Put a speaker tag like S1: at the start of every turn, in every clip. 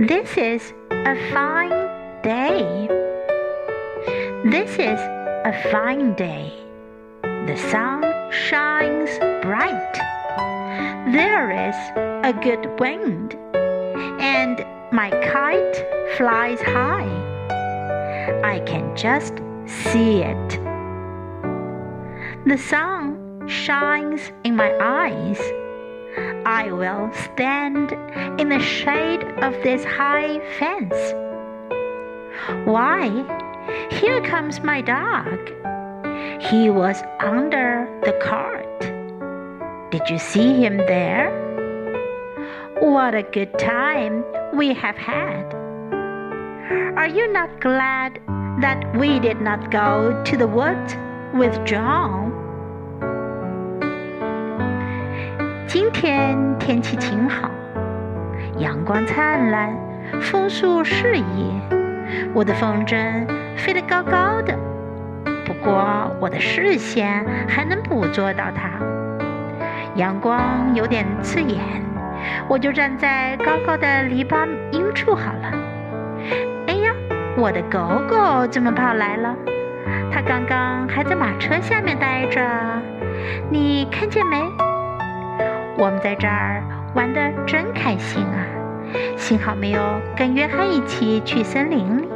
S1: This is a fine day. This is a fine day. The sun shines bright. There is a good wind, and my kite flies high. I can just see it. The sun shines in my eyes. I will stand in the shade of this high fence. Why, here comes my dog. He was under the cart. Did you see him there? What a good time we have had. Are you not glad that we did not go to the woods with John? 今天天气晴好，阳光灿烂，枫树适宜。我的风筝飞得高高的，不过我的视线还能捕捉到它。阳光有点刺眼，我就站在高高的篱笆阴处好了。哎呀，我的狗狗怎么跑来了？它刚刚还在马车下面待着，你看见没？我们在这儿玩的真开心啊！幸好没有跟约翰一起去森林里，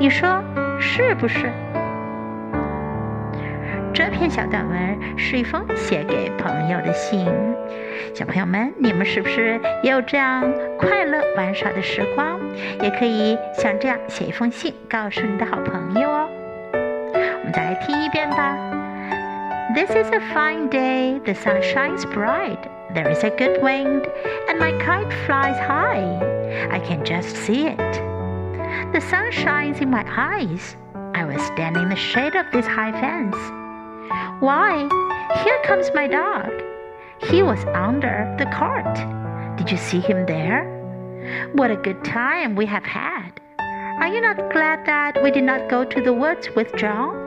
S1: 你说是不是？这篇小短文是一封写给朋友的信。小朋友们，你们是不是也有这样快乐玩耍的时光？也可以像这样写一封信，告诉你的好朋友哦。我们再来听一遍吧。This is a fine day. The sun shines bright. There is a good wind, and my kite flies high. I can just see it. The sun shines in my eyes. I will stand in the shade of this high fence. Why, here comes my dog. He was under the cart. Did you see him there? What a good time we have had. Are you not glad that we did not go to the woods with John?